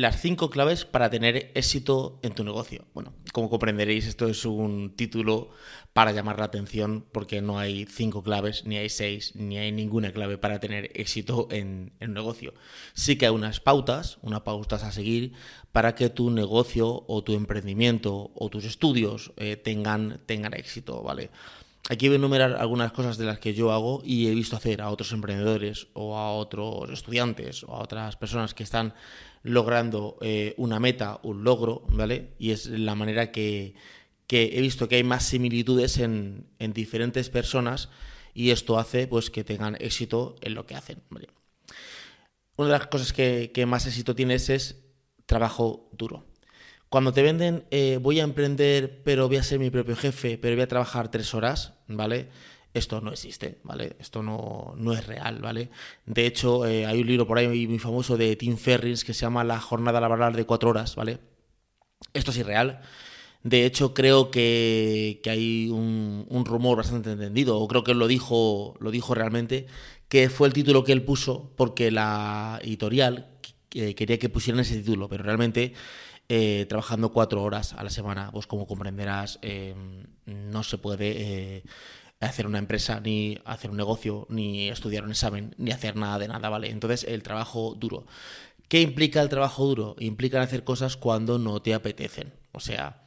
las cinco claves para tener éxito en tu negocio. Bueno, como comprenderéis, esto es un título para llamar la atención porque no hay cinco claves, ni hay seis, ni hay ninguna clave para tener éxito en el negocio. Sí que hay unas pautas, unas pautas a seguir para que tu negocio o tu emprendimiento o tus estudios eh, tengan, tengan éxito, ¿vale? Aquí voy a enumerar algunas cosas de las que yo hago y he visto hacer a otros emprendedores o a otros estudiantes o a otras personas que están logrando eh, una meta, un logro, ¿vale? Y es la manera que, he visto que hay más similitudes en, diferentes personas y esto hace pues que tengan éxito en lo que hacen, Una de las cosas que, que más éxito tienes es trabajo duro. Cuando te venden, eh, voy a emprender, pero voy a ser mi propio jefe, pero voy a trabajar tres horas, ¿vale? Esto no existe, ¿vale? Esto no, no es real, ¿vale? De hecho, eh, hay un libro por ahí muy famoso de Tim Ferriss que se llama La jornada laboral de cuatro horas, ¿vale? Esto es irreal. De hecho, creo que, hay un, rumor bastante entendido, o creo que lo dijo, lo dijo realmente, que fue el título que él puso porque la editorial quería que pusieran ese título, pero realmente eh, trabajando cuatro horas a la semana, pues como comprenderás, eh, no se puede eh, hacer una empresa, ni hacer un negocio, ni estudiar un examen, ni hacer nada de nada, ¿vale? Entonces, el trabajo duro. ¿Qué implica el trabajo duro? Implica hacer cosas cuando no te apetecen. O sea,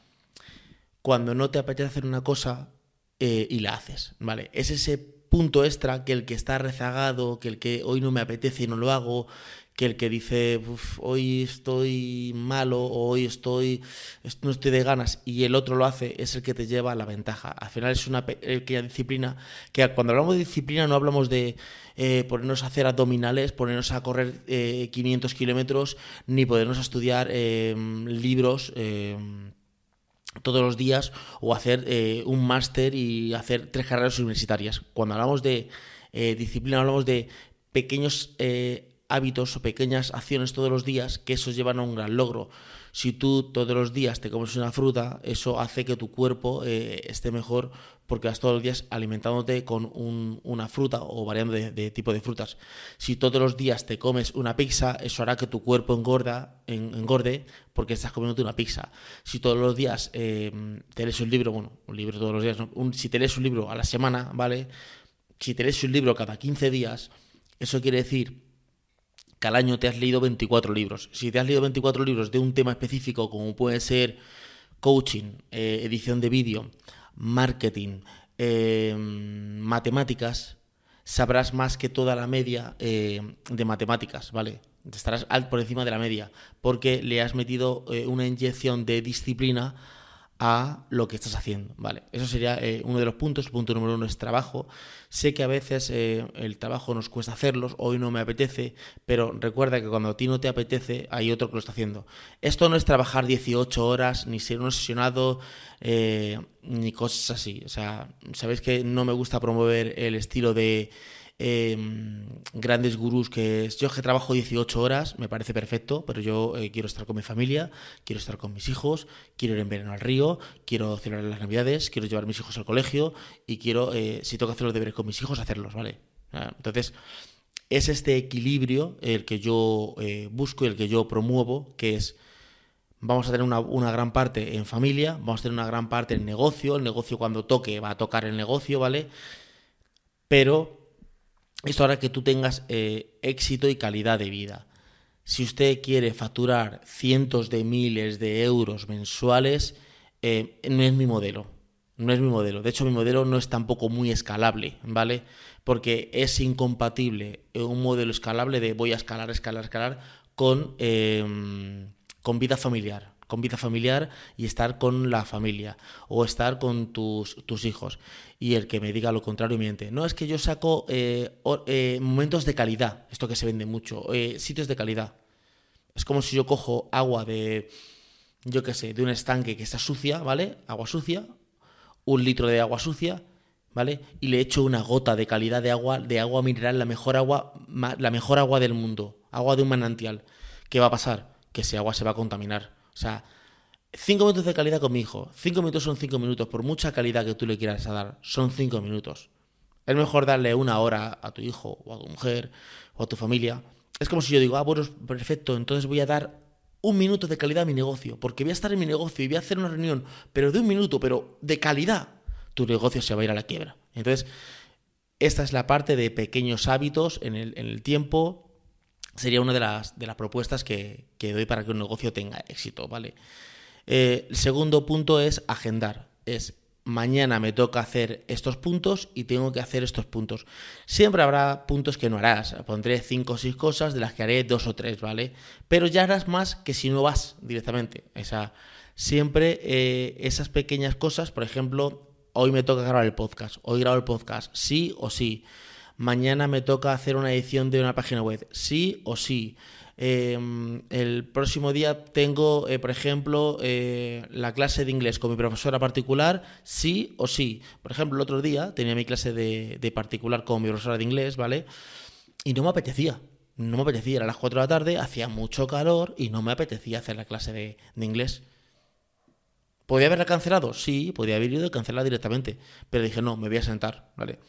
cuando no te apetece hacer una cosa y la haces, ¿vale? Es ese punto extra que el que está rezagado, que el que hoy no me apetece y no lo hago, que el que dice hoy estoy malo o hoy estoy no estoy de ganas y el otro lo hace es el que te lleva a la ventaja. Al final es una pequeña disciplina que cuando hablamos de disciplina no hablamos de eh, ponernos a hacer abdominales, ponernos a correr 500 eh, kilómetros ni ponernos a estudiar em, libros. Em, todos los días o hacer eh, un máster y hacer tres carreras universitarias. Cuando hablamos de disciplina hablamos de pequeños hábitos o pequeñas acciones todos los días que eso llevan a un gran logro. Si tú todos los días te comes una fruta, eso hace que tu cuerpo eh, esté mejor porque vas todos los días alimentándote con una fruta o variando de, tipo de frutas. Si todos los días te comes una pizza, eso hará que tu cuerpo engorda, engorde porque estás comiéndote una pizza. Si todos los días eh, te lees un libro, bueno, un libro todos los días, si te lees un libro a la semana, ¿vale? Si te lees un libro cada 15 días, eso quiere decir que al año te has leído 24 libros. Si te has leído 24 libros de un tema específico, como puede ser coaching, eh, edición de vídeo, marketing, eh, matemáticas, sabrás más que toda la media eh, de matemáticas, ¿vale? Estarás por encima de la media, porque le has metido una inyección de disciplina a lo que estás haciendo, ¿vale? Eso sería eh, uno de los puntos. punto número uno es trabajo. Sé que a veces eh, el trabajo nos cuesta hacerlos, hoy no me apetece, pero recuerda que cuando a ti no te apetece, hay otro que lo está haciendo. Esto no es trabajar 18 horas, ni ser un obsesionado, eh, ni cosas así. O sea, sabéis que no me gusta promover el estilo de Em, grandes gurús que yo que trabajo 18 horas, me parece perfecto, pero yo eh, quiero estar con mi familia, quiero estar con mis hijos, quiero ir en verano al río, quiero celebrar las navidades, quiero llevar a mis hijos al colegio y quiero, eh, si tengo que hacer los deberes con mis hijos, hacerlos, ¿vale? Entonces, es este equilibrio el que yo eh, busco y el que yo promuevo, que es vamos a tener una, gran parte en familia, vamos a tener una gran parte en negocio, el negocio cuando toque va a tocar el negocio, ¿vale? Pero esto hará que tú tengas eh, éxito y calidad de vida. Si usted quiere facturar cientos de miles de euros mensuales, eh, no es mi modelo. No es mi modelo. De hecho, mi modelo no es tampoco muy escalable, ¿vale? Porque es incompatible un modelo escalable de voy a escalar, escalar, escalar con, con vida familiar con vida familiar y estar con la familia o estar con tus, tus hijos. Y el que me diga lo contrario miente. No, es que yo saco eh, eh, momentos de calidad, esto que se vende mucho, eh, sitios de calidad. Es como si yo cojo agua de, yo qué sé, de un estanque que está sucia, ¿vale? Agua sucia, un litro de agua sucia, ¿vale? Y le echo una gota de calidad de agua, de agua mineral, la mejor agua, la mejor agua del mundo, agua de un manantial. ¿Qué va a pasar? Que ese agua se va a contaminar o sea, cinco minutos de calidad con mi hijo. Cinco minutos son cinco minutos. Por mucha calidad que tú le quieras dar, son cinco minutos. Es mejor darle una hora a tu hijo o a tu mujer o a tu familia. Es como si yo digo, ah, bueno, perfecto, entonces voy a dar un minuto de calidad a mi negocio, porque voy a estar en mi negocio y voy a hacer una reunión, pero de un minuto, pero de calidad, tu negocio se va a ir a la quiebra. Entonces, esta es la parte de pequeños hábitos en el, tiempo. Sería una de las, de las propuestas que, doy para que un negocio tenga éxito, ¿vale? Eh, el segundo punto es agendar. Es mañana me toca hacer estos puntos y tengo que hacer estos puntos. Siempre habrá puntos que no harás. Pondré cinco o seis cosas de las que haré dos o tres, ¿vale? Pero ya harás más que si no vas directamente. Esa, siempre eh, esas pequeñas cosas, por ejemplo, hoy me toca grabar el podcast, hoy grabo el podcast, sí o sí. Mañana me toca hacer una edición de una página web, sí o sí. Em, el próximo día tengo, eh, por ejemplo, eh, la clase de inglés con mi profesora particular, sí o sí. Por ejemplo, el otro día tenía mi clase de, particular con mi profesora de inglés, ¿vale? Y no me apetecía. No me apetecía, era las 4 de la tarde, hacía mucho calor y no me apetecía hacer la clase de, inglés. ¿Podía haberla cancelado? Sí, podía haber ido y cancelar directamente. Pero dije, no, me voy a sentar, ¿vale?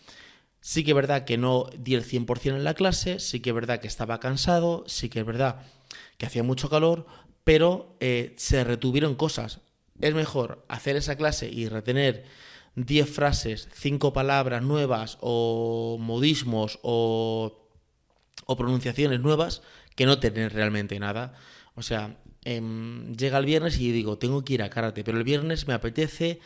Sí que es verdad que no di el 100% en la clase, sí que es verdad que estaba cansado, sí que es verdad que hacía mucho calor, pero eh, se retuvieron cosas. Es mejor hacer esa clase y retener 10 frases, 5 palabras nuevas o modismos o, pronunciaciones nuevas que no tener realmente nada. O sea, em, llega el viernes y digo, tengo que ir a karate, pero el viernes me apetece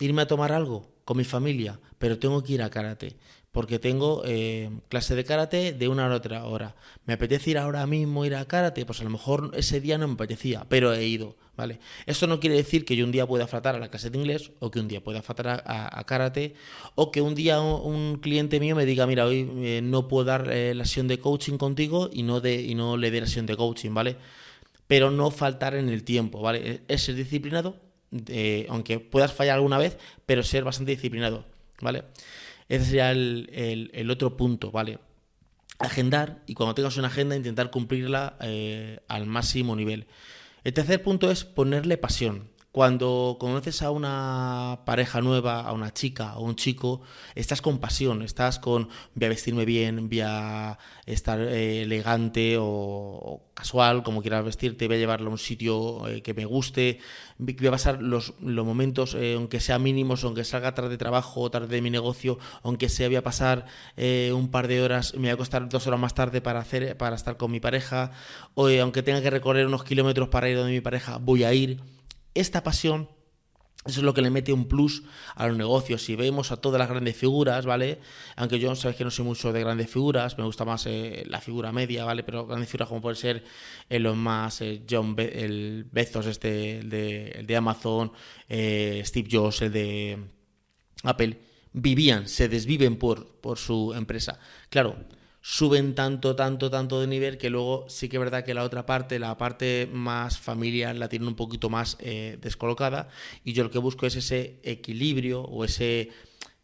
irme a tomar algo con mi familia, pero tengo que ir a karate porque tengo eh, clase de karate de una a otra hora. ¿Me apetece ir ahora mismo ir a karate? Pues a lo mejor ese día no me apetecía, pero he ido, ¿vale? Esto no quiere decir que yo un día pueda faltar a la clase de inglés o que un día pueda faltar a, karate o que un día un, cliente mío me diga, mira, hoy eh, no puedo dar eh, la sesión de coaching contigo y no, de, y no le dé la sesión de coaching, ¿vale? Pero no faltar en el tiempo, ¿vale? Es ser disciplinado, aunque puedas fallar alguna vez, pero ser bastante disciplinado, ¿vale? Ese sería el, otro punto, ¿vale? Agendar y cuando tengas una agenda intentar cumplirla eh, al máximo nivel. El tercer punto es ponerle pasión. Cuando conoces a una pareja nueva, a una chica o un chico, estás con pasión, estás con voy a vestirme bien, voy a estar eh, elegante o, casual, como quieras vestirte, voy a llevarlo a un sitio eh, que me guste, voy a pasar los, momentos, eh, aunque sean mínimos, aunque salga tarde de trabajo o tarde de mi negocio, aunque sea voy a pasar un par de horas, me voy a costar dos horas más tarde para, hacer, para estar con mi pareja, o aunque tenga que recorrer unos kilómetros para ir donde mi pareja, voy a ir esta pasión eso es lo que le mete un plus a los negocios. Si vemos a todas las grandes figuras, ¿vale? Aunque yo sabes que no soy mucho de grandes figuras, me gusta más eh, la figura media, ¿vale? Pero grandes figuras como puede ser los más eh, John el Bezos, este, el de, de Amazon, eh, Steve Jobs, el de Apple, vivían, se desviven por, por su empresa. Claro, suben tanto, tanto, tanto de nivel que luego sí que es verdad que la otra parte, la parte más familiar, la tienen un poquito más eh, descolocada y yo lo que busco es ese equilibrio o ese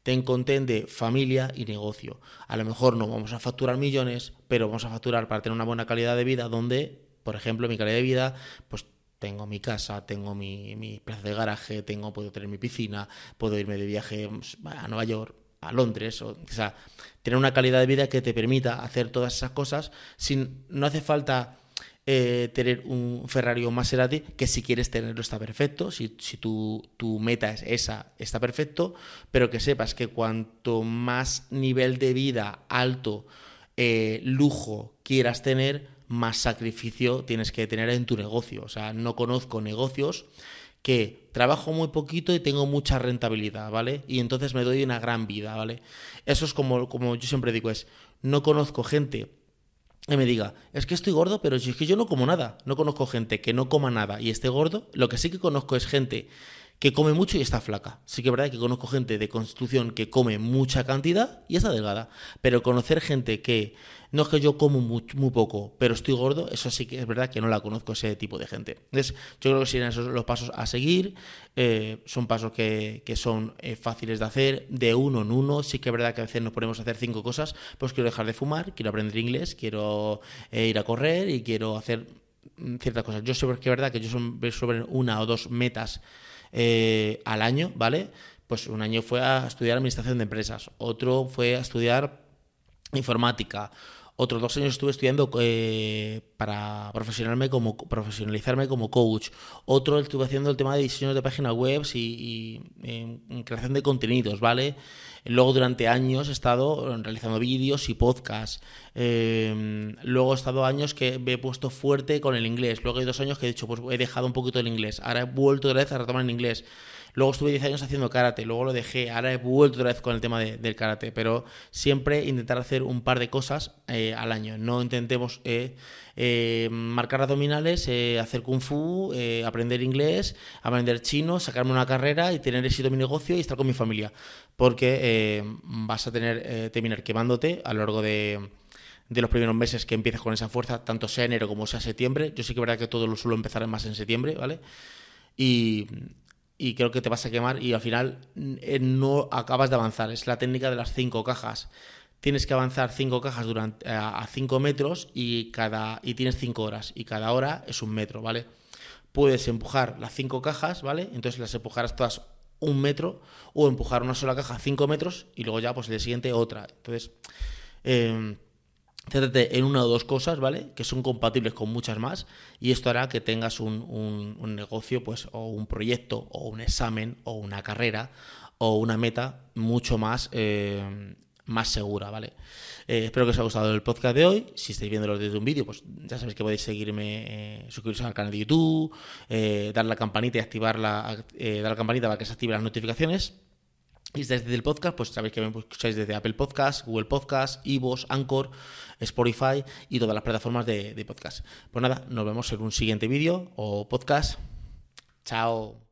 ten content de familia y negocio. A lo mejor no vamos a facturar millones, pero vamos a facturar para tener una buena calidad de vida donde, por ejemplo, mi calidad de vida, pues tengo mi casa, tengo mi, mi plaza de garaje, tengo, puedo tener mi piscina, puedo irme de viaje pues, a Nueva York, a Londres, o, sea, tener una calidad de vida que te permita hacer todas esas cosas sin, no hace falta eh, tener un Ferrari o Maserati, que si quieres tenerlo está perfecto, si, si tu, meta es esa, está perfecto, pero que sepas que cuanto más nivel de vida alto, eh, lujo quieras tener, más sacrificio tienes que tener en tu negocio. O sea, no conozco negocios que trabajo muy poquito y tengo mucha rentabilidad, ¿vale? Y entonces me doy una gran vida, ¿vale? Eso es como, como yo siempre digo, es, no conozco gente que me diga, es que estoy gordo, pero si es que yo no como nada, no conozco gente que no coma nada y esté gordo, lo que sí que conozco es gente que come mucho y está flaca. Sí que es verdad que conozco gente de constitución que come mucha cantidad y está delgada, pero conocer gente que no es que yo como muy, poco, pero estoy gordo, eso sí que es verdad que no la conozco ese tipo de gente. Entonces, yo creo que serían esos los pasos a seguir, eh, son pasos que, son eh, fáciles de hacer, de uno en uno, sí que es verdad que a veces nos ponemos a hacer cinco cosas, pues quiero dejar de fumar, quiero aprender inglés, quiero eh, ir a correr y quiero hacer mm, ciertas cosas. Yo sé que es verdad que yo sobre una o dos metas eh, al año, ¿vale? Pues un año fue a estudiar administración de empresas, otro fue a estudiar informática, Otros dos años estuve estudiando eh, para profesionalizarme como, profesionalizarme como coach. Otro estuve haciendo el tema de diseño de páginas web y, y creación de contenidos, ¿vale? Luego durante años he estado realizando vídeos y podcasts. Em, luego he estado años que me he puesto fuerte con el inglés. Luego hay dos años que he dicho, pues he dejado un poquito el inglés. Ahora he vuelto otra vez a retomar el inglés. Luego estuve 10 años haciendo karate, luego lo dejé, ahora he vuelto otra vez con el tema del karate, pero siempre intentar hacer un par de cosas eh, al año. No intentemos eh, eh, marcar abdominales, hacer kung fu, aprender inglés, aprender chino, sacarme una carrera y tener éxito en mi negocio y estar con mi familia, porque vas a tener terminar quemándote a lo largo de de los primeros meses que empiezas con esa fuerza, tanto sea enero como sea septiembre. Yo sé que es verdad que todo lo suelo empezar más en septiembre, ¿vale? Y, y creo que te vas a quemar y al final eh, no acabas de avanzar. Es la técnica de las cinco cajas. Tienes que avanzar cinco cajas durante, a cinco metros y, cada, y tienes cinco horas y cada hora es un metro, ¿vale? Puedes empujar las cinco cajas, ¿vale? Entonces las empujarás todas un metro o empujar una sola caja cinco metros y luego ya pues el siguiente otra. Entonces, eh, Céntrate en una o dos cosas, ¿vale? Que son compatibles con muchas más y esto hará que tengas un, negocio, pues, o un proyecto, o un examen, o una carrera, o una meta mucho más, eh, más segura, ¿vale? Eh, espero que os haya gustado el podcast de hoy. Si estáis viéndolo desde un vídeo, pues ya sabéis que podéis seguirme, eh, suscribiros al canal de YouTube, dar la campanita y activar la, dar la campanita para que se activen las notificaciones. Y desde el podcast, pues sabéis que me escucháis desde Apple Podcast, Google Podcast, Ivos, Anchor, Spotify y todas las plataformas de, de podcast. Pues nada, nos vemos en un siguiente vídeo o podcast. Chao.